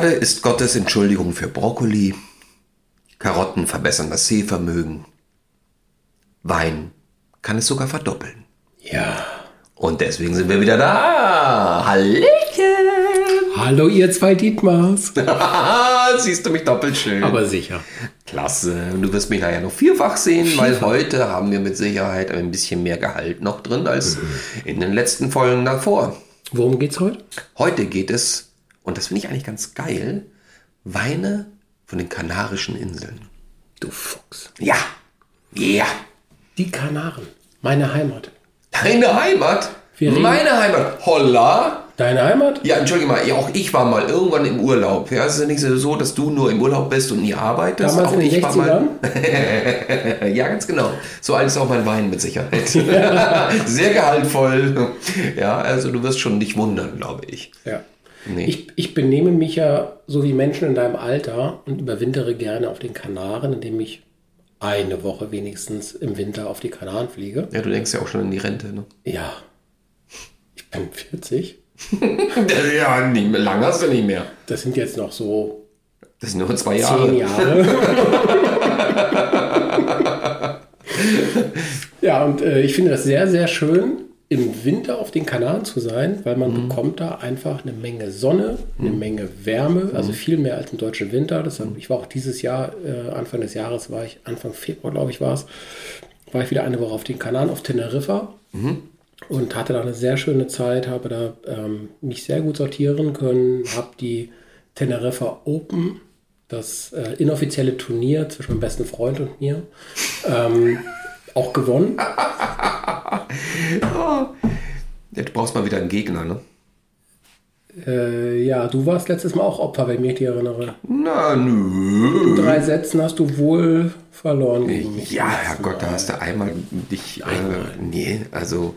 Schokolade ist Gottes Entschuldigung für Brokkoli. Karotten verbessern das Sehvermögen. Wein kann es sogar verdoppeln. Ja. Und deswegen sind wir wieder da. Hallöchen. Hallo, ihr zwei Dietmars. Siehst du mich doppelt schön. Aber sicher. Klasse. Und du wirst mich nachher noch vierfach sehen, weil heute haben wir mit Sicherheit ein bisschen mehr Gehalt noch drin als in den letzten Folgen davor. Worum geht's heute? Heute geht es, und das finde ich eigentlich ganz geil, Weine von den Kanarischen Inseln. Du Fuchs. Ja. Ja. Die Kanaren. Meine Heimat. Deine Heimat? Meine Heimat. Holla. Deine Heimat? Ja, entschuldige mal, ja, auch ich war mal irgendwann im Urlaub. Ja, es ist ja nicht so, dass du nur im Urlaub bist und nie arbeitest. Damals auch in den ich war mal. 60ern? Ja, ganz genau. So alt ist auch mein Wein mit Sicherheit. Sehr gehaltvoll. Ja, also du wirst schon nicht wundern, glaube ich. Ja. Nee. Ich, ich benehme mich ja so wie Menschen in deinem Alter und überwintere gerne auf den Kanaren, indem ich eine Woche wenigstens im Winter auf die Kanaren fliege. Ja, du denkst ja auch schon an die Rente, ne? Ja. Ich bin 40. Ja, nicht mehr, lang hast du nicht mehr. Das sind jetzt noch so Das sind nur zwei zehn Jahre. Jahre. ja, und äh, ich finde das sehr, sehr schön, im Winter auf den Kanaren zu sein, weil man bekommt da einfach eine Menge Sonne, eine Menge Wärme, also viel mehr als im deutschen Winter. Deshalb, ich war auch dieses Jahr, äh, Anfang des Jahres war ich, Anfang Februar, glaube ich, war es, war ich wieder eine Woche auf den Kanaren, auf Teneriffa. Und hatte da eine sehr schöne Zeit, habe da ähm, mich sehr gut sortieren können, habe die Teneriffa Open, das äh, inoffizielle Turnier zwischen meinem besten Freund und mir, ähm, auch gewonnen. Ja, du brauchst mal wieder einen Gegner, ne? Äh, ja, du warst letztes Mal auch Opfer, wenn ich mich dich erinnere. Na, nö. In drei Sätzen hast du wohl verloren gegen mich. Ja, Herrgott, da hast du einmal dich. Äh, nee, also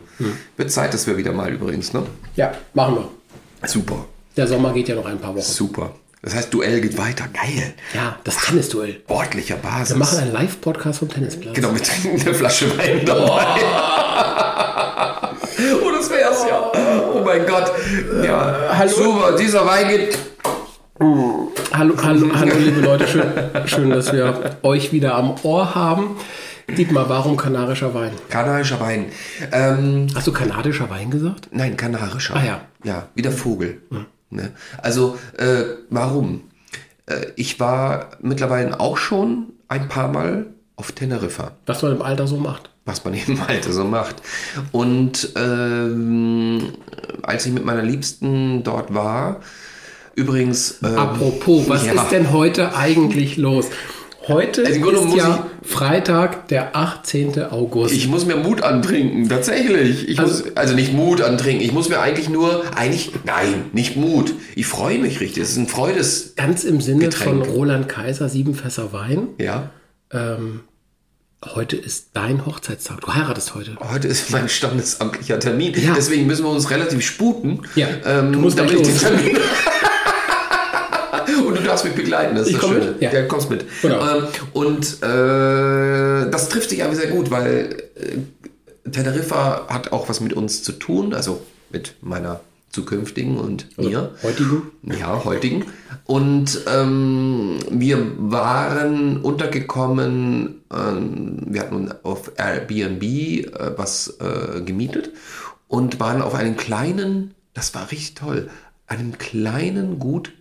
wird Zeit, dass wir wieder mal übrigens, ne? Ja, machen wir. Super, Der Sommer geht ja noch ein paar Wochen. super. Das heißt, Duell geht weiter. Geil. Ja, das Tennisduell. Sportlicher Basis. Wir machen einen Live-Podcast vom Tennisplatz. Genau, mit einer Flasche Wein dabei. oh, das wär's ja. Oh mein Gott. Ja, hallo. super. Dieser Wein geht. Hallo, hallo, hallo liebe Leute, schön, schön, dass wir euch wieder am Ohr haben. Dietmar, warum kanarischer Wein? Kanarischer Wein. Ähm, Hast du kanadischer Wein gesagt? nein, kanarischer. Ah, ja. Ja, wie der Vogel. Ne? Also, äh, warum? Äh, ich war mittlerweile auch schon ein paar Mal auf Teneriffa. Was man im Alter so macht. was man eben halt so macht. Und ähm, als ich mit meiner Liebsten dort war, übrigens. Ähm, Apropos, was ja. ist denn heute eigentlich los? Heute Also ist ja Freitag, der 18. August. Ich muss mir Mut antrinken, tatsächlich. Ich Also- muss, also nicht Mut antrinken, ich muss mir eigentlich nur, eigentlich, nein, nicht Mut. Ich freue mich richtig. Es ist ein Freudes, Ganz im Sinne Getränk. von Roland Kaiser, sieben Fässer Wein. ja. Ähm, heute ist dein Hochzeitstag. Du heiratest heute. Heute ist mein standesamtlicher Termin. Ja. Deswegen müssen wir uns relativ sputen. Ja, ähm, du musst damit ich den. Termin. Und du darfst mich begleiten, das ist Ich das komm Schöne. mit? Ja. Ja, kommst mit. Genau. Ähm, und äh, das trifft sich aber sehr gut, weil äh, Teneriffa hat auch was mit uns zu tun, also mit meiner zukünftigen und mir. Heutigen? Ja, heutigen. Und ähm, wir waren untergekommen, ähm, wir hatten auf Airbnb äh, was äh, gemietet und waren auf einem kleinen, das war richtig toll, einem kleinen Gut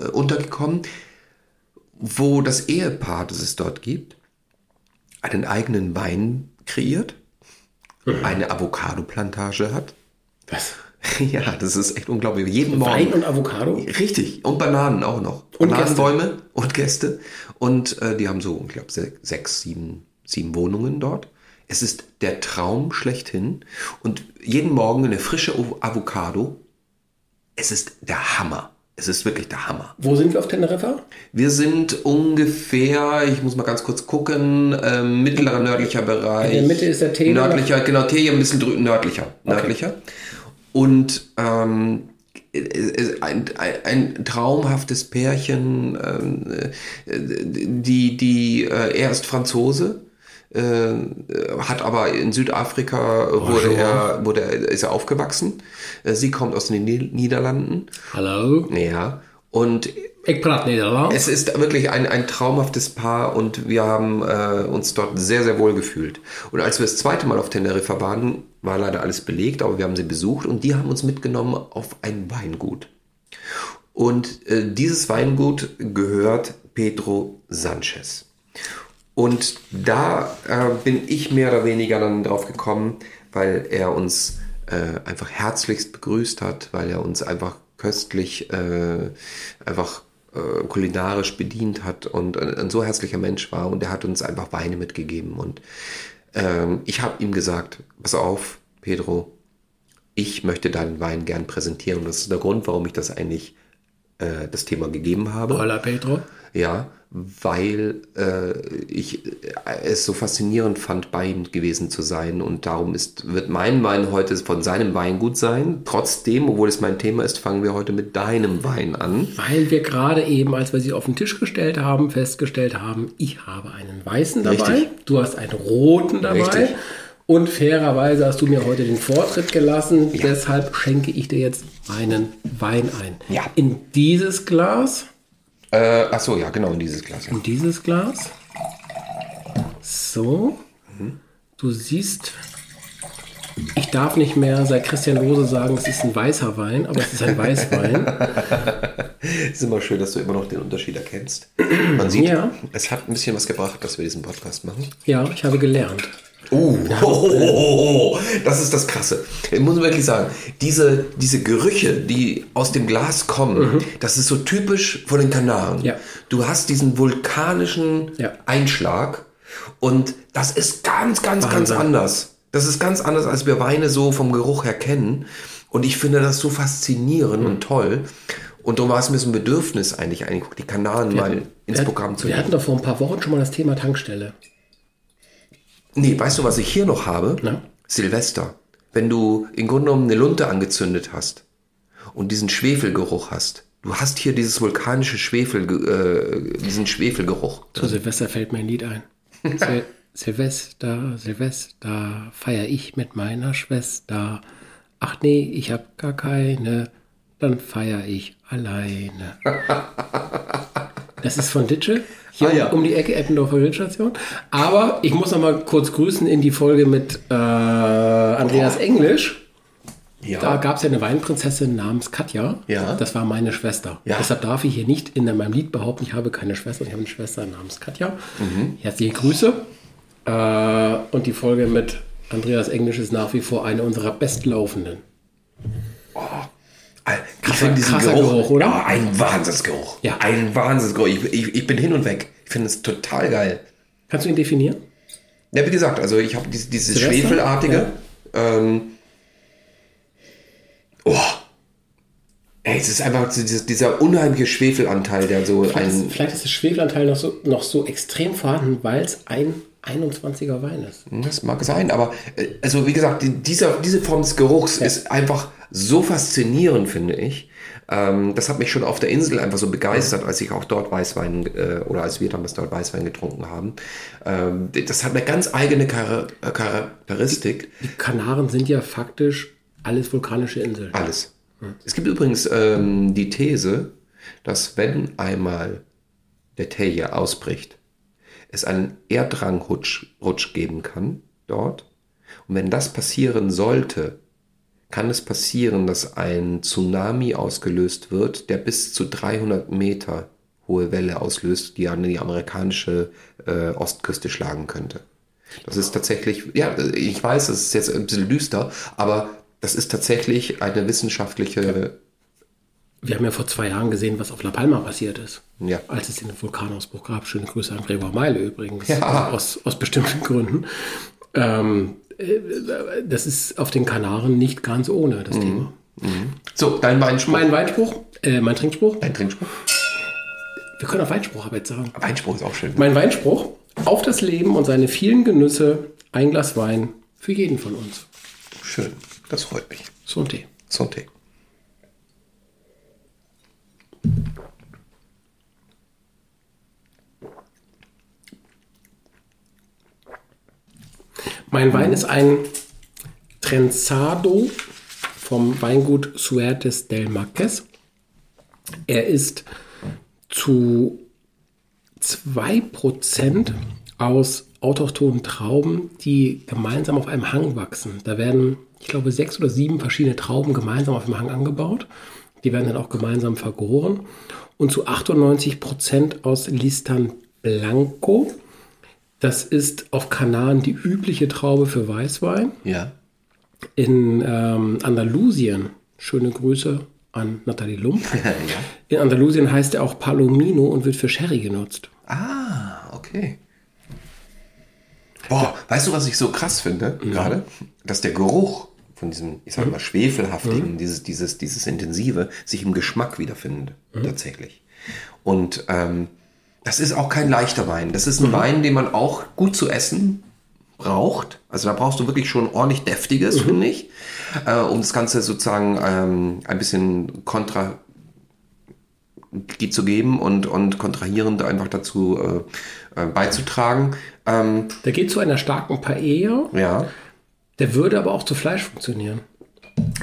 äh, untergekommen, wo das Ehepaar, das es dort gibt, einen eigenen Wein kreiert, eine Avocado-Plantage hat. Was? Ja, das ist echt unglaublich. Jeden Morgen. Wein und Avocado? Richtig. Und Bananen auch noch. Und Bananenbäume und Gäste. Und äh, die haben so, ich glaube, sechs, sieben, sieben Wohnungen dort. Es ist der Traum schlechthin. Und jeden Morgen eine frische Avocado. Es ist der Hammer. Es ist wirklich der Hammer. Wo sind wir auf Teneriffa? Wir sind ungefähr, ich muss mal ganz kurz gucken, ähm, mittlerer nördlicher Bereich. In der Mitte ist der Tee, Nördlicher, genau, Tee ein bisschen nördlicher. Nördlicher. Und ähm, äh, ein, ein, ein traumhaftes Pärchen, ähm, äh, die, die, äh, er ist Franzose, äh, hat aber in Südafrika wurde er, wurde er, ist er aufgewachsen. Äh, Sie kommt aus den Ni- Niederlanden. Hallo? Ja. Und Eckbratnederland. es ist wirklich ein, ein traumhaftes Paar und wir haben äh, uns dort sehr, sehr wohl gefühlt. Und als wir das zweite Mal auf Teneriffa waren, war leider alles belegt, aber wir haben sie besucht und die haben uns mitgenommen auf ein Weingut. Und äh, dieses Weingut gehört Pedro Sanchez. Und da äh, bin ich mehr oder weniger dann drauf gekommen, weil er uns äh, einfach herzlichst begrüßt hat, weil er uns einfach köstlich äh, einfach äh, kulinarisch bedient hat und ein, so herzlicher Mensch war und er hat uns einfach Weine mitgegeben und ähm, ich habe ihm gesagt, pass auf, Pedro, ich möchte deinen Wein gern präsentieren und das ist der Grund, warum ich das eigentlich äh, das Thema gegeben habe. Hola Pedro. Ja, weil äh, ich es so faszinierend fand, bei ihm gewesen zu sein. Und darum ist, wird mein Wein heute von seinem Wein gut sein. Trotzdem, obwohl es mein Thema ist, fangen wir heute mit deinem Wein an. Weil wir gerade eben, als wir sie auf den Tisch gestellt haben, festgestellt haben, ich habe einen weißen dabei, Richtig. du hast einen roten dabei. Richtig. Und fairerweise hast du mir heute den Vortritt gelassen. Deshalb schenke ich dir jetzt meinen Wein ein. Ja. In dieses Glas. Äh, ach so, ja, genau, in dieses Glas. Ja. In dieses Glas. So. Du siehst, ich darf nicht mehr seit Christian Lose sagen, es ist ein weißer Wein, aber es ist ein Weißwein. ist immer schön, dass du immer noch den Unterschied erkennst. Man sieht, Ja. es hat ein bisschen was gebracht, dass wir diesen Podcast machen. Ja, ich habe gelernt. Uh, oh, oh, oh, oh, das ist das Krasse. Ich muss wirklich sagen, diese, diese Gerüche, die aus dem Glas kommen, das ist so typisch von den Kanaren. Mhm. Ja. Du hast diesen vulkanischen Ja. Einschlag und das ist ganz, ganz, ganz Wahnsinn. anders. Das ist ganz anders, als wir Weine so vom Geruch her kennen. Und ich finde das so faszinierend Mhm. und toll. Und darum war es mir so ein Bedürfnis eigentlich, eigentlich die Kanaren mal ins Wir- Programm zu Wir nehmen. hatten doch vor ein paar Wochen schon mal das Thema Tankstelle. Nee, weißt du, was ich hier noch habe? Na? Silvester. Wenn du im Grunde genommen eine Lunte angezündet hast und diesen Schwefelgeruch hast. Du hast hier dieses vulkanische Schwefel, äh, diesen Schwefelgeruch. Zu Silvester fällt mir ein Lied ein. Sil Silvester, Silvester, feier ich mit meiner Schwester. Ach nee, ich hab gar keine, dann feier ich alleine. Das ist von Ditsche, hier Ah, ja. um die Ecke Eppendorfer Wildstation. Aber ich muss noch mal kurz grüßen in die Folge mit äh, Andreas Englisch. Ja. Da gab es ja eine Weinprinzessin namens Katja. Ja. Das war meine Schwester. Ja. Deshalb darf ich hier nicht in meinem Lied behaupten, ich habe keine Schwester. Ich habe eine Schwester namens Katja. Mhm. Herzliche Grüße. Äh, und die Folge mit Andreas Englisch ist nach wie vor eine unserer bestlaufenden. Ich finde diesen krasser Geruch, Geruch, oder? Ja, ein Wahnsinnsgeruch. Ja. Ein Wahnsinnsgeruch. Ich, ich, ich bin hin und weg. Ich finde es total geil. Kannst du ihn definieren? Ja, wie gesagt, also ich habe dieses, dieses? Schwefelartige. Ähm, oh. Ey, es ist einfach dieser, dieser unheimliche Schwefelanteil, der so Vielleicht ist, ein. vielleicht ist der Schwefelanteil noch so, noch so extrem vorhanden, weil es ein 21er Wein ist. Das mag sein, aber äh, also wie gesagt, die, dieser, diese Form des Geruchs ist einfach so faszinierend, finde ich. Ähm, das hat mich schon auf der Insel einfach so begeistert, als ich auch dort Weißwein äh, oder als wir damals dort Weißwein getrunken haben. Ähm, das hat eine ganz eigene Char äh, Charakteristik. Die Kanaren sind ja faktisch alles vulkanische Inseln. Alles. Es gibt übrigens ähm, die These, dass wenn einmal der Teje ausbricht, es einen Erdrangrutsch Rutsch geben kann dort. Und wenn das passieren sollte, kann es passieren, dass ein Tsunami ausgelöst wird, der bis zu 300 Meter hohe Welle auslöst, die an die amerikanische äh, Ostküste schlagen könnte. Das ist tatsächlich, ja, ich weiß, es ist jetzt ein bisschen düster, aber das ist tatsächlich eine wissenschaftliche, Wir haben ja vor zwei Jahren gesehen, was auf La Palma passiert ist. Ja. Als es den Vulkanausbruch gab. Schöne Grüße an Gregor Meile übrigens. Ja. Aus, aus bestimmten Gründen. Ähm, äh, das ist auf den Kanaren nicht ganz ohne das Thema. so, dein Weinspruch. Mein Weinspruch, äh, mein Trinkspruch. Dein Trinkspruch? Wir können auch Weinspruch aber jetzt sagen. Weinspruch ist auch schön. Mein Weinspruch, auf das Leben und seine vielen Genüsse, ein Glas Wein für jeden von uns. Schön. Das freut mich. So ein Tee. Santé. Mein Wein ist ein Trenzado vom Weingut Suertes del Marques. Er ist zu 2% aus autochthonen Trauben, die gemeinsam auf einem Hang wachsen. Da werden, ich glaube, sechs oder sieben verschiedene Trauben gemeinsam auf dem Hang angebaut. Die werden dann auch gemeinsam vergoren. Und zu 98% aus Listan Blanco. Das ist auf Kanaren die übliche Traube für Weißwein. Ja. In ähm, Andalusien, schöne Grüße an Nathalie Lump. ja. In Andalusien heißt er auch Palomino und wird für Sherry genutzt. Ah, okay. Boah, weißt du, was ich so krass finde gerade? Dass der Geruch von diesem, ich sag mal, schwefelhaftigen, dieses, dieses, dieses intensive, sich im Geschmack wiederfindet, tatsächlich. Und ähm, das ist auch kein leichter Wein. Das ist ein Wein, den man auch gut zu essen braucht. Also da brauchst du wirklich schon ordentlich deftiges, finde ich, äh, um das Ganze sozusagen ähm, ein bisschen kontra zu geben und, und kontrahierend einfach dazu äh, äh, beizutragen. Ähm, Der geht zu einer starken Paella. ja, Der würde aber auch zu Fleisch funktionieren.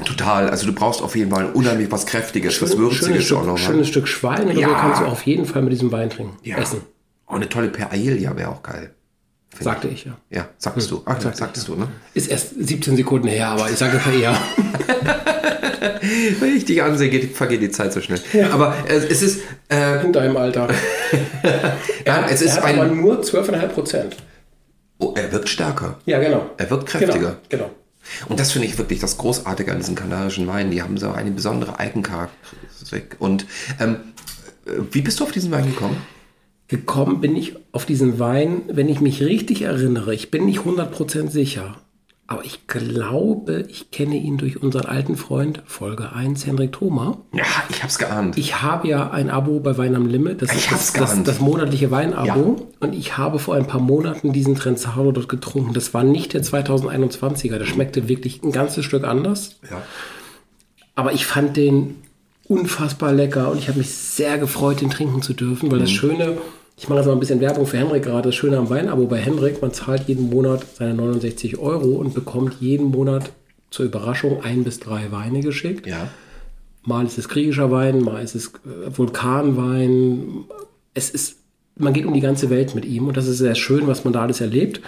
Total. Also du brauchst auf jeden Fall unheimlich was Kräftiges, was schönes, Würziges auch Stück, noch. schönes Stück Schwein oder Ja. kannst du auf jeden Fall mit diesem Wein trinken. ja. Essen, Auch eine tolle Paella wäre auch geil. sagte ich ja. Ja, sagtest du. Ach, sagte sagtest du, ne? Ist erst 17 Sekunden her, aber ich sage Paella. Wenn ich dich ansehe, geht, vergeht die Zeit so schnell. Aber äh, es ist, äh, In deinem Alter. ja, es er ist hat aber ein, nur 12,5 Prozent. oh, er wirkt stärker. Ja, genau. Er wirkt kräftiger. Genau, genau. Und das finde ich wirklich das Großartige an diesen kanarischen Weinen. Die haben so eine besondere Eigencharakteristik. Und ähm, äh, wie bist du auf diesen Wein gekommen? Gekommen bin ich auf diesen Wein, wenn ich mich richtig erinnere. Ich bin nicht 100% sicher. Aber ich glaube, ich kenne ihn durch unseren alten Freund, Folge 1, Henrik Thoma. Ja, ich hab's geahnt. Ich habe ja ein Abo bei Wein am Limit. Das Ich ist hab's das, das, geahnt. das monatliche Weinabo. Ja. Und ich habe vor ein paar Monaten diesen Trenzado dort getrunken. Das war nicht der 2021er. Der schmeckte wirklich ein ganzes Stück anders. ja. Aber ich fand den unfassbar lecker und ich habe mich sehr gefreut, den trinken zu dürfen, weil das Mhm. Schöne, ich mache jetzt mal ein bisschen Werbung für Henrik gerade, das Schöne am Weinabo bei Henrik, man zahlt jeden Monat seine 69 Euro und bekommt jeden Monat zur Überraschung ein bis drei Weine geschickt. Ja. Mal ist es griechischer Wein, mal ist es äh, Vulkanwein. Es ist, man geht um die ganze Welt mit ihm und das ist sehr schön, was man da alles erlebt.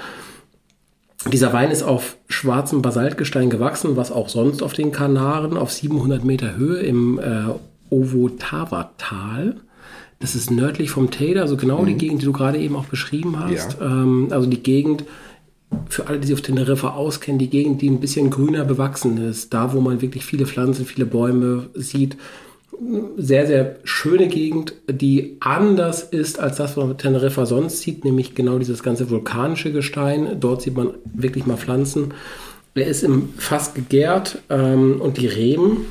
Dieser Wein ist auf schwarzem Basaltgestein gewachsen, was auch sonst auf den Kanaren auf 700 Meter Höhe im äh, Ovotava-Tal. Das ist nördlich vom Teide, also genau die Gegend, die du gerade eben auch beschrieben hast. Ähm, also die Gegend, für alle, die sich auf Teneriffa auskennen, die Gegend, die ein bisschen grüner bewachsen ist. Da, wo man wirklich viele Pflanzen, viele Bäume sieht. Sehr, sehr schöne Gegend, die anders ist als das, was man mit Teneriffa sonst sieht, nämlich genau dieses ganze vulkanische Gestein. Dort sieht man wirklich mal Pflanzen. Er ist im Fass gegärt ähm, und die Reben,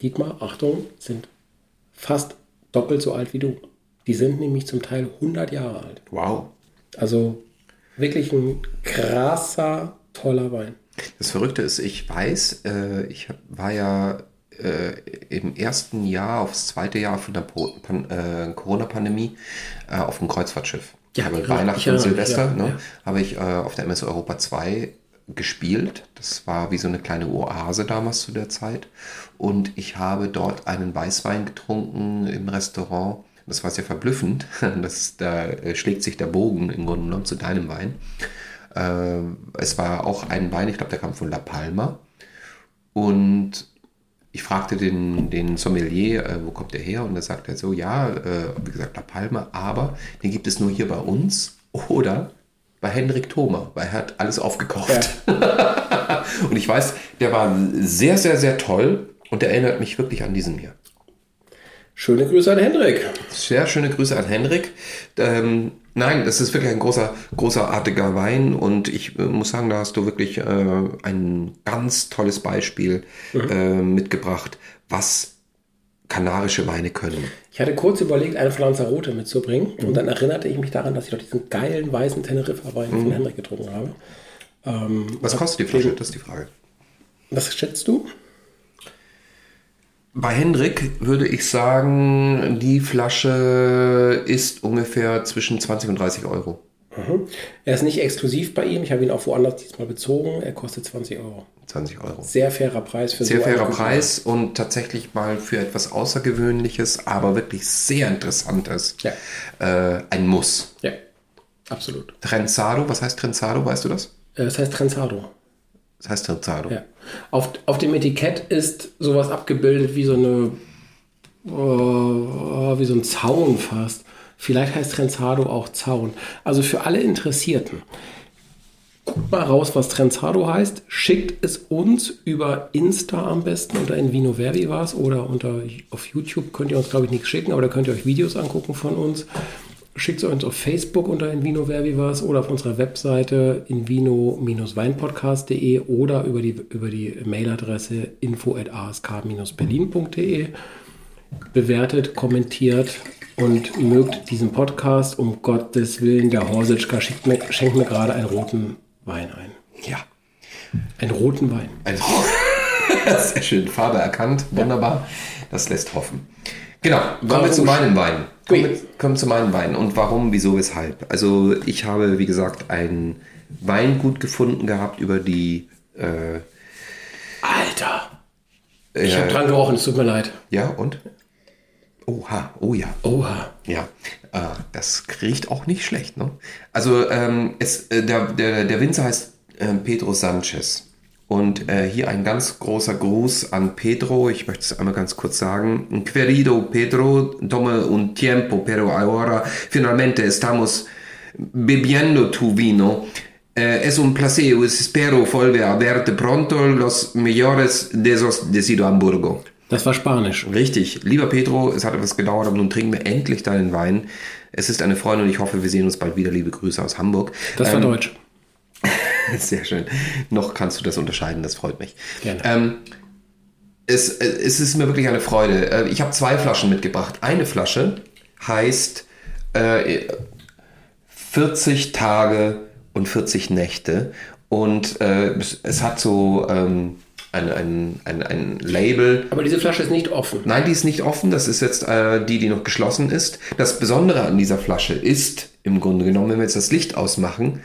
Dietmar, Achtung, sind fast doppelt so alt wie du. Die sind nämlich zum Teil 100 Jahre alt. Wow. Also wirklich ein krasser, toller Wein. Das Verrückte ist, ich weiß, äh, ich war ja äh, im ersten Jahr aufs zweite Jahr von der äh, Corona-Pandemie äh, auf dem Kreuzfahrtschiff. Ja, habe Weihnachten und Silvester, ja, ne, ja. habe ich äh, auf der MS Europa 2 gespielt. Das war wie so eine kleine Oase damals zu der Zeit. Und ich habe dort einen Weißwein getrunken im Restaurant. Das war sehr verblüffend. Das, da äh, schlägt sich der Bogen im Grunde genommen zu deinem Wein. Äh, es war auch ein Wein, ich glaube, der kam von La Palma. Und ich fragte den, den Sommelier, äh, wo kommt der her? Und er sagte so, ja, wie gesagt, La Palma, aber den gibt es nur hier bei uns oder bei Hendrik Thoma, weil er hat alles aufgekauft. und ich weiß, der war sehr, sehr, sehr toll und der erinnert mich wirklich an diesen hier. Schöne Grüße an Hendrik. Sehr schöne Grüße an Henrik. Ähm, nein, das ist wirklich ein großer, großartiger Wein und ich äh, muss sagen, da hast du wirklich äh, ein ganz tolles Beispiel äh, mitgebracht, was kanarische Weine können. Ich hatte kurz überlegt, eine von Lanzarote mitzubringen und dann erinnerte ich mich daran, dass ich doch diesen geilen weißen Teneriffa-Wein von Hendrik getrunken habe. Ähm, Was kostet die Flasche? Das ist die Frage. was schätzt du? Bei Hendrik würde ich sagen, die Flasche ist ungefähr zwischen 20 und 30 Euro. Mhm. Er ist nicht exklusiv bei ihm. Ich habe ihn auch woanders diesmal bezogen. Er kostet 20 Euro. 20 Euro. Sehr fairer Preis für Sehr so fairer Preis und tatsächlich mal für etwas Außergewöhnliches, aber wirklich sehr Interessantes. Ja. Äh, ein Muss. Ja, absolut. Trenzado, was heißt Trenzado, weißt du das? Äh, das heißt Trenzado. Das heißt Trenzado. Ja. Auf, auf dem Etikett ist sowas abgebildet wie so eine, oh, wie so ein Zaun fast. Vielleicht heißt Trenzado auch Zaun. Also für alle Interessierten. Guckt mal raus, was Trenzado heißt. Schickt es uns über Insta am besten unter Invino Verbi war es oder unter auf YouTube könnt ihr uns glaube ich nichts schicken, aber da könnt ihr euch Videos angucken von uns. Schickt es uns auf Facebook unter Invino Verbi war es oder auf unserer Webseite invino-weinpodcast.de oder über die, über die Mailadresse info.ask-berlin.de. Bewertet, kommentiert und mögt diesen Podcast. Um Gottes Willen, der Horsitschka schenkt mir, schenkt mir gerade einen roten Wein ein. Ja. Einen roten Wein. Ein Sehr schön. Farbe erkannt. Wunderbar. Das lässt hoffen. Genau. Kommen wir zu meinem Wein. Kommen wir, kommen zu meinem Wein. Und warum, wieso, weshalb? Also ich habe, wie gesagt, ein Weingut gefunden gehabt über die... Äh, Alter! Ich äh, habe dran gerochen, es tut mir leid. Ja, und? Oha, oh ja. Oha. Ja, äh, das riecht auch nicht schlecht. Ne? Also ähm, es, äh, der, der, der Winzer heißt äh, Pedro Sanchez. Und äh, hier ein ganz großer Gruß an Pedro. Ich möchte es einmal ganz kurz sagen. Querido Pedro, tome un tiempo, pero ahora finalmente estamos bebiendo tu vino. Eh, es un placer y espero volver a verte pronto. Los mejores deseos de Hamburgo. Das war Spanisch. Richtig. Lieber Pedro, es hat etwas gedauert, aber nun trinken wir endlich deinen Wein. Es ist eine Freude und ich hoffe, wir sehen uns bald wieder. Liebe Grüße aus Hamburg. Das war ähm, Deutsch. Sehr schön. Noch kannst du das unterscheiden, das freut mich. Gerne. Ähm, es, es ist mir wirklich eine Freude. Äh, ich habe zwei Flaschen mitgebracht. Eine Flasche heißt äh, 40 Tage und 40 Nächte. Und äh, es, es, hat so ähm, ein, ein, ein, ein Label. Aber diese Flasche ist nicht offen. Nein, die ist nicht offen. Das ist jetzt äh, die, die noch geschlossen ist. Das Besondere an dieser Flasche ist, im Grunde genommen, wenn wir jetzt das Licht ausmachen,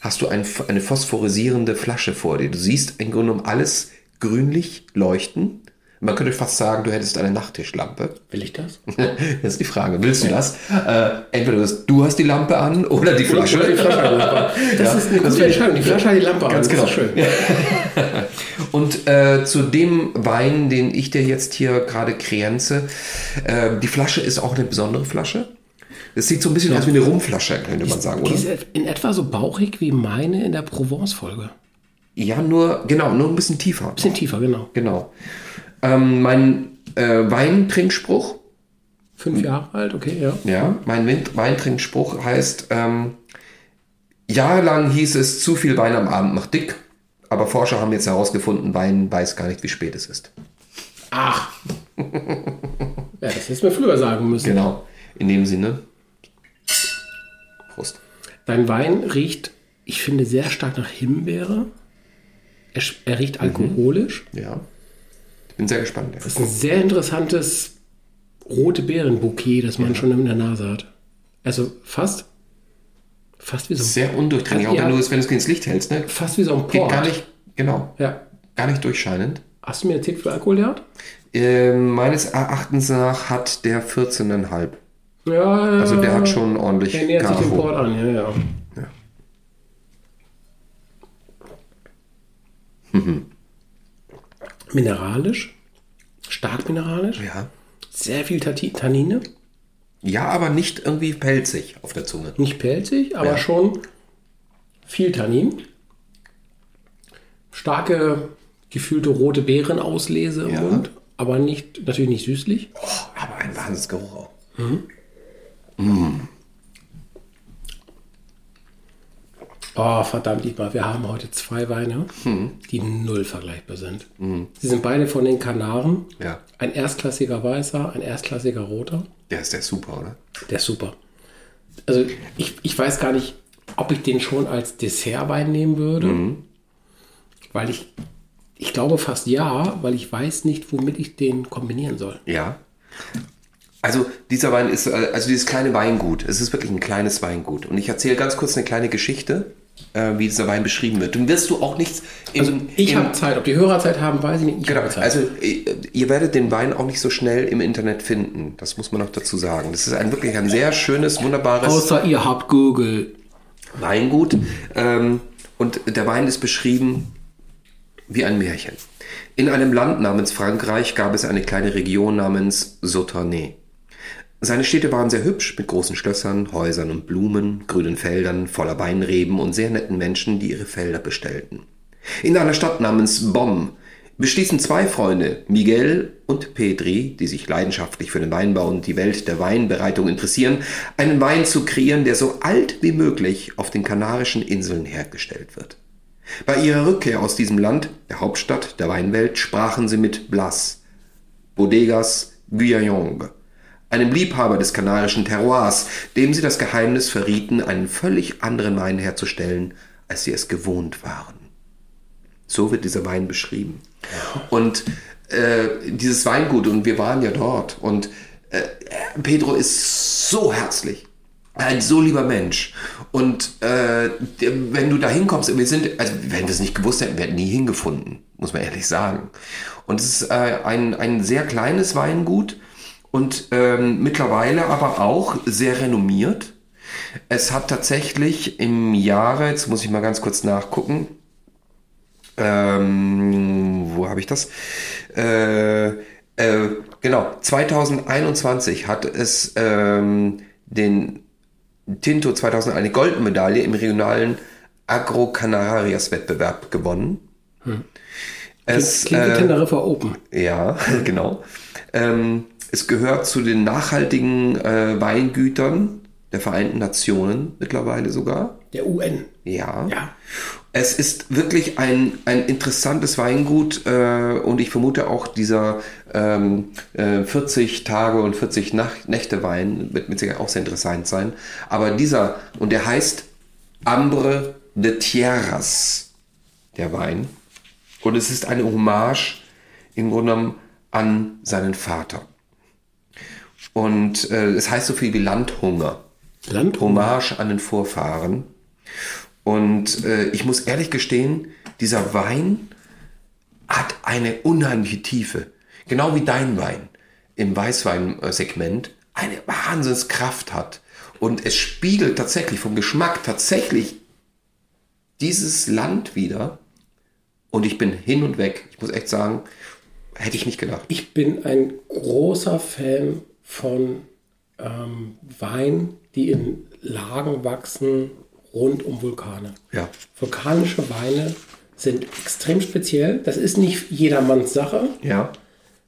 hast du ein, eine phosphorisierende Flasche vor dir. Du siehst im Grunde genommen alles grünlich leuchten. Man könnte fast sagen, du hättest eine Nachttischlampe. Will ich das? das ist die Frage. Willst du das? Äh, entweder du hast die Lampe an oder die Flasche. Oder die Flasche das ja, ist eine gute Entscheidung. Die Flasche hat die Lampe Ganz an. Ganz genau. schön. Und äh, zu dem Wein, den ich dir jetzt hier gerade kreenze, äh, die Flasche ist auch eine besondere Flasche. Es sieht so ein bisschen ja. aus wie eine Rumflasche, könnte man sagen, oder? Die ist in etwa so bauchig wie meine in der Provence-Folge. Ja, nur, genau, nur ein bisschen tiefer. Ein bisschen tiefer, genau. Genau. Ähm, mein äh, Weintrinkspruch. Fünf Jahre alt, okay, ja. Ja, mein Weintrinkspruch heißt, ähm, jahrelang hieß es, zu viel Wein am Abend macht dick, aber Forscher haben jetzt herausgefunden, Wein weiß gar nicht, wie spät es ist. Ach. ja, das hättest du mir früher sagen müssen. Genau, in dem Sinne. Prost. Dein Wein riecht, ich finde, sehr stark nach Himbeere. Er, er riecht mhm. alkoholisch. Mhm. Ja. Bin sehr gespannt. Das ist ein sehr interessantes rote Beerenbouquet, das man ja. schon in der Nase hat. Also fast, fast wie so ein Sehr undurchdringlich, auch wenn du es, wenn du es ins Licht hältst. Ne? Fast wie so ein Port. Geht gar nicht, genau. Ja. Gar nicht durchscheinend. Hast du mir erzählt, wie viel Alkohol der hat? Äh, meines Erachtens nach hat der 14,5. Ja, ja. Also der hat schon ordentlich Der nähert sich dem Port an, ja, ja. ja. Mhm. Mineralisch, stark mineralisch. Ja. Sehr viel Tannine. Ja, aber nicht irgendwie pelzig auf der Zunge. Nicht pelzig, aber ja. schon viel Tannin. Starke gefühlte rote Beerenauslese im ja. Mund, aber nicht, natürlich nicht süßlich. Oh, aber ein Wahnsinnsgeruch auch. Mhm. Mm. Oh, verdammt, Dietmar, wir haben heute zwei Weine, hm. die null vergleichbar sind. Hm. Sie sind beide von den Kanaren. Ja. Ein erstklassiger Weißer, ein erstklassiger Roter. Der ist der super, oder? Der ist super. Also ich, ich weiß gar nicht, ob ich den schon als Dessertwein nehmen würde. Mhm. Weil ich, ich glaube fast ja, weil ich weiß nicht, womit ich den kombinieren soll. Ja. Also dieser Wein ist, äh, also dieses kleine Weingut, es ist wirklich ein kleines Weingut. Und ich erzähle ganz kurz eine kleine Geschichte, äh, wie dieser Wein beschrieben wird. Dann wirst du auch nichts im, also ich habe Zeit, ob die Hörer Zeit haben, weiß ich nicht. Ich genau, also äh, ihr werdet den Wein auch nicht so schnell im Internet finden. Das muss man noch dazu sagen. Das ist ein wirklich ein sehr schönes, wunderbares. Außer ihr habt Google. Weingut. Ähm, und der Wein ist beschrieben wie ein Märchen. In einem Land namens Frankreich gab es eine kleine Region namens Sauternes. Seine Städte waren sehr hübsch mit großen Schlössern, Häusern und Blumen, grünen Feldern voller Weinreben und sehr netten Menschen, die ihre Felder bestellten. In einer Stadt namens Bonn beschließen zwei Freunde, Miguel und Petri, die sich leidenschaftlich für den Weinbau und die Welt der Weinbereitung interessieren, einen Wein zu kreieren, der so alt wie möglich auf den Kanarischen Inseln hergestellt wird. Bei ihrer Rückkehr aus diesem Land, der Hauptstadt der Weinwelt, sprachen sie mit Blas, Bodegas Guillaume, einem Liebhaber des kanarischen Terroirs, dem sie das Geheimnis verrieten, einen völlig anderen Wein herzustellen, als sie es gewohnt waren. So wird dieser Wein beschrieben. Und äh, dieses Weingut, und wir waren ja dort, und äh, Pedro ist so herzlich. Ein so lieber Mensch. Und äh, wenn du da hinkommst, wir sind, also wenn wir es nicht gewusst hätten, wir hätten nie hingefunden, muss man ehrlich sagen. Und es ist äh, ein, ein sehr kleines Weingut, und ähm, mittlerweile aber auch sehr renommiert. Es hat tatsächlich im Jahre, jetzt muss ich mal ganz kurz nachgucken, ähm, wo habe ich das? Äh, äh, genau, 2021 hat es ähm, den Tinto 2000 eine Goldmedaille im regionalen Agro Canarias Wettbewerb gewonnen. Hm. Es, Klingt äh, Teneriffa Open. Ja, genau. Ähm, es gehört zu den nachhaltigen äh, Weingütern der Vereinten Nationen mittlerweile sogar. Der UN. Ja. ja. Es ist wirklich ein, ein interessantes Weingut äh, und ich vermute auch dieser ähm, äh, 40 Tage und 40 Nacht, Nächte Wein wird mit Sicherheit auch sehr interessant sein. Aber dieser, und der heißt Ambre de Tierras, der Wein. Und es ist eine Hommage im Grunde genommen an seinen Vater. Und äh, es heißt so viel wie Landhunger. Landhunger. Hommage an den Vorfahren. Und äh, ich muss ehrlich gestehen, dieser Wein hat eine unheimliche Tiefe. Genau wie dein Wein im Weißweinsegment eine Wahnsinnskraft hat. Und es spiegelt tatsächlich vom Geschmack tatsächlich dieses Land wieder. Und ich bin hin und weg. Ich muss echt sagen, hätte ich nicht gedacht. Ich bin ein großer Fan von ähm, Wein, die in Lagen wachsen rund um Vulkane. Ja. Vulkanische Weine sind extrem speziell. Das ist nicht jedermanns Sache. Ja.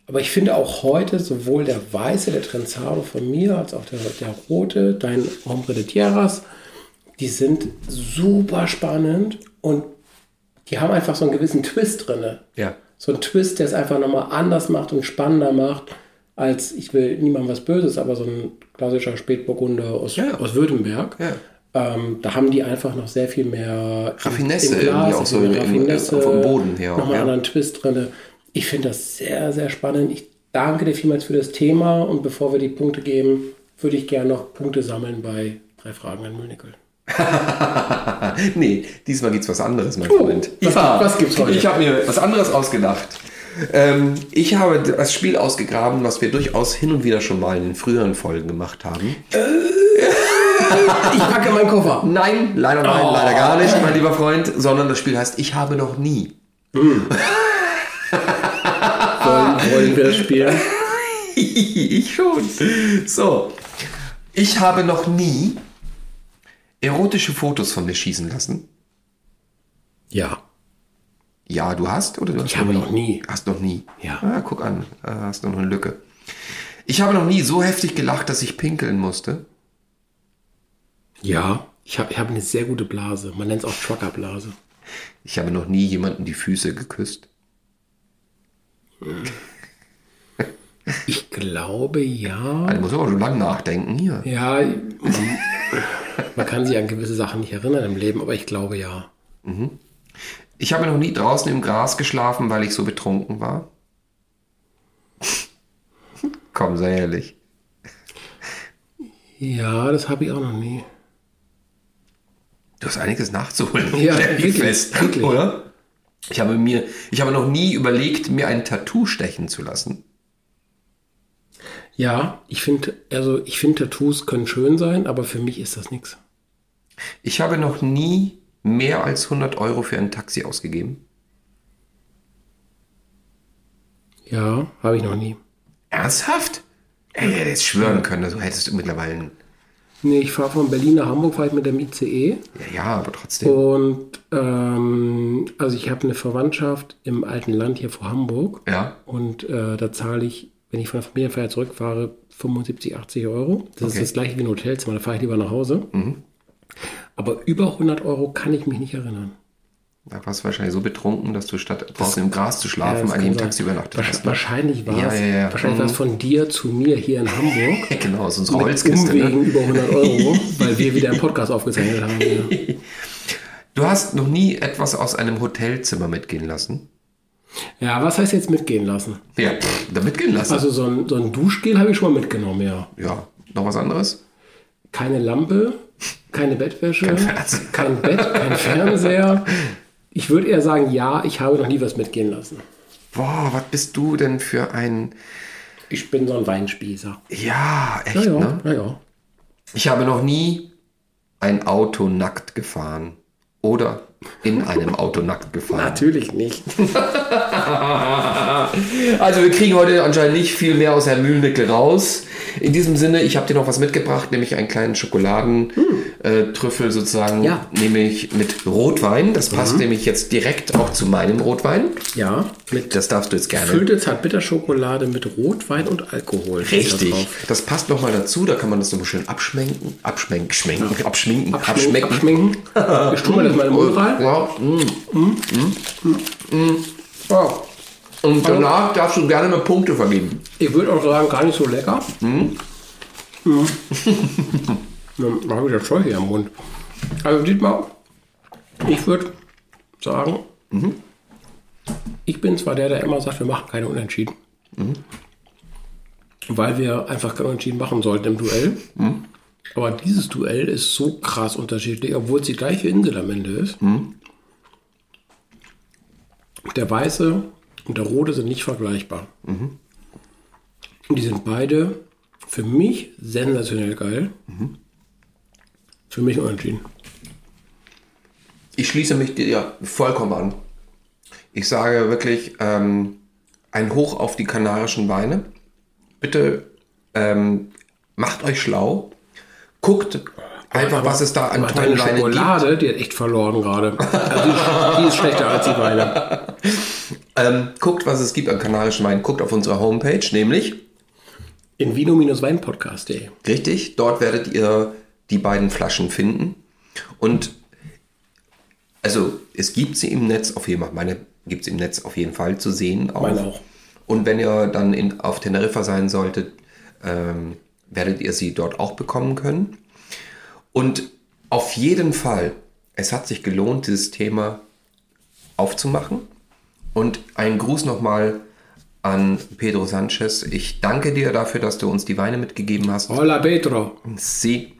Aber ich finde auch heute sowohl der weiße, der Trenzado von mir, als auch der, der rote, dein Hombre de Tierras, die sind super spannend und die haben einfach so einen gewissen Twist drin. Ja. So ein Twist, der es einfach nochmal anders macht und spannender macht als, ich will niemandem was Böses, aber so ein klassischer Spätburgunder aus, ja. aus Württemberg. Ja. Ähm, da haben die einfach noch sehr viel mehr Raffinesse, im Glas, auch so Raffinesse, im, vom Boden her. Nochmal ja. einen anderen Twist drin. Ich finde das sehr, sehr spannend. Ich danke dir vielmals für das Thema und bevor wir die Punkte geben, würde ich gerne noch Punkte sammeln bei drei Fragen an Müllnickel. nee, diesmal gibt es was anderes, mein oh, Freund. Was, was gibt's heute? Ich habe mir was anderes ausgedacht. Ähm, ich habe das Spiel ausgegraben, was wir durchaus hin und wieder schon mal in den früheren Folgen gemacht haben. Äh, ich packe meinen Koffer. Nein, leider nein, oh. leider gar nicht, mein lieber Freund, sondern das Spiel heißt Ich habe noch nie. Mm. wollen, wollen wir das spielen? ich schon. So, ich habe noch nie erotische Fotos von mir schießen lassen. Ja. Ja, du hast oder du hast Ich habe noch nie. Hast noch nie. Ja. Ah, guck an, hast noch eine Lücke. Ich habe noch nie so heftig gelacht, dass ich pinkeln musste. Ja, ich habe ich hab eine sehr gute Blase. Man nennt es auch Truckerblase. Ich habe noch nie jemanden die Füße geküsst. Ich glaube ja. Also muss aber schon lange nachdenken hier. Ja, man, man, kann sich an gewisse Sachen nicht erinnern im Leben, aber ich glaube ja. Mhm. Ich habe noch nie draußen im Gras geschlafen, weil ich so betrunken war. Komm, sei ehrlich. Ja, das habe ich auch noch nie. Du hast einiges nachzuholen. Ja, wirklich, fest, wirklich. oder? Ich habe mir, ich habe noch nie überlegt, mir ein Tattoo stechen zu lassen. Ja, ich finde, also ich finde Tattoos können schön sein, aber für mich ist das nichts. Ich habe noch nie mehr als 100 Euro für ein Taxi ausgegeben. Ja, habe ich noch nie. Ernsthaft? Ey, ich hätte jetzt schwören können, so hättest du mittlerweile. Ein, Nee, ich fahre von Berlin nach Hamburg fahre ich mit dem ICE. ja, ja, aber trotzdem. Und ähm, also ich habe eine Verwandtschaft im alten Land hier vor Hamburg. Ja. Und äh, da zahle ich, wenn ich von der Familienfeier zurückfahre, 75, 80 Euro. Das Okay. ist das gleiche wie ein Hotelzimmer, da fahre ich lieber nach Hause. Aber über 100 Euro kann ich mich nicht erinnern. Da warst du wahrscheinlich so betrunken, dass du statt draußen im Gras zu schlafen, eigentlich im kann Taxi übernachtet Wahrsch- hast. ne? Wahrscheinlich war Ja, es ja, ja. wahrscheinlich war es von dir zu mir hier in Hamburg. Ja, genau, aus unserer Holzkiste. Umwegen Ne? über 100 Euro, weil wir wieder einen Podcast aufgezeichnet haben. Ja. Du hast noch nie etwas aus einem Hotelzimmer mitgehen lassen? ja, was heißt jetzt mitgehen lassen? Ja, pff, da mitgehen lassen. Also so ein, so ein Duschgel habe ich schon mal mitgenommen, ja. ja, noch was anderes? Keine Lampe, keine Bettwäsche, Kein kein Bett, kein Fernseher. Ich würde eher sagen, ja, ich habe noch nie was mitgehen lassen. Boah, was bist du denn für ein... Ich bin so ein Weinspießer. Ja, echt, Ja, ja, ne? ja, ja. Ich habe noch nie ein Auto nackt gefahren. Oder in einem Auto nackt gefahren. Natürlich nicht. Also wir kriegen heute anscheinend nicht viel mehr aus Herrn Mühlnickel raus. In diesem Sinne, ich habe dir noch was mitgebracht, nämlich einen kleinen Schokoladentrüffel sozusagen, Ja. nämlich mit Rotwein. Das passt nämlich jetzt direkt auch zu meinem Rotwein. Ja, mit Das darfst du jetzt gerne. gefüllte Zartbitterschokolade mit Rotwein und Alkohol. Richtig. Das passt noch mal dazu. Da kann man das noch mal schön abschmenken, abschmenken, schmenken, abschminken, Abschmecken. Abschmecken. Ich tue mal das mal im Mund rein. Ja, mm. Ja. Und danach darfst du gerne mal Punkte vergeben. Ich würde auch sagen, gar nicht so lecker. Mhm. Dann habe ich das Zeug hier im Mund. Also Dietmar, ich würde sagen, ich bin zwar der, der immer sagt, wir machen keine Unentschieden. Weil wir einfach kein Unentschieden machen sollten im Duell. Aber dieses Duell ist so krass unterschiedlich, obwohl es die gleiche Insel am Ende ist. Der Weiße und der Rote sind nicht vergleichbar. Und die sind beide für mich sensationell geil. Für mich unentschieden. Ich schließe mich dir vollkommen an. Ich sage wirklich ähm, ein Hoch auf die kanarischen Weine. Bitte ähm, macht euch schlau. Guckt einfach, was es da an tollen Weinen gibt. Schokolade, die hat echt verloren gerade. Also die, ist- die ist schlechter als die Weine. Ähm, guckt, was es gibt an kanarischen Weinen. Guckt auf unserer Homepage, nämlich, In vino-weinpodcast.de. richtig, dort werdet ihr die beiden Flaschen finden. Und also es gibt sie im Netz auf jeden Fall. Meine gibt es im Netz auf jeden Fall zu sehen. Auch. Meine auch. Und wenn ihr dann in, auf Teneriffa sein solltet, ähm, werdet ihr sie dort auch bekommen können. Und auf jeden Fall, es hat sich gelohnt, dieses Thema aufzumachen. Und ein Gruß nochmal an Pedro Sanchez. Ich danke dir dafür, dass du uns die Weine mitgegeben hast. Hola Petro. Sí.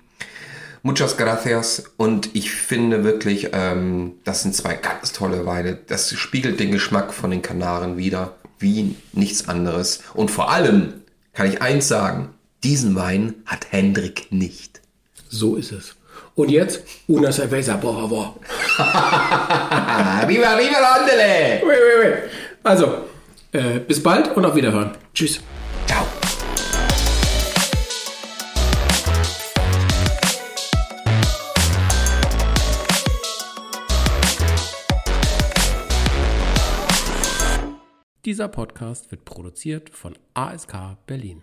Muchas gracias. Und ich finde wirklich, ähm, das sind zwei ganz tolle Weine. Das spiegelt den Geschmack von den Kanaren wieder, wie nichts anderes. Und vor allem kann ich eins sagen, diesen Wein hat Hendrik nicht. So ist es. Und jetzt, una cerveza, por favor. Viva, viva, Andele! Wait, wait, wait. Also, äh, bis bald und auf Wiederhören. Tschüss. Ciao. Dieser Podcast wird produziert von ASK Berlin.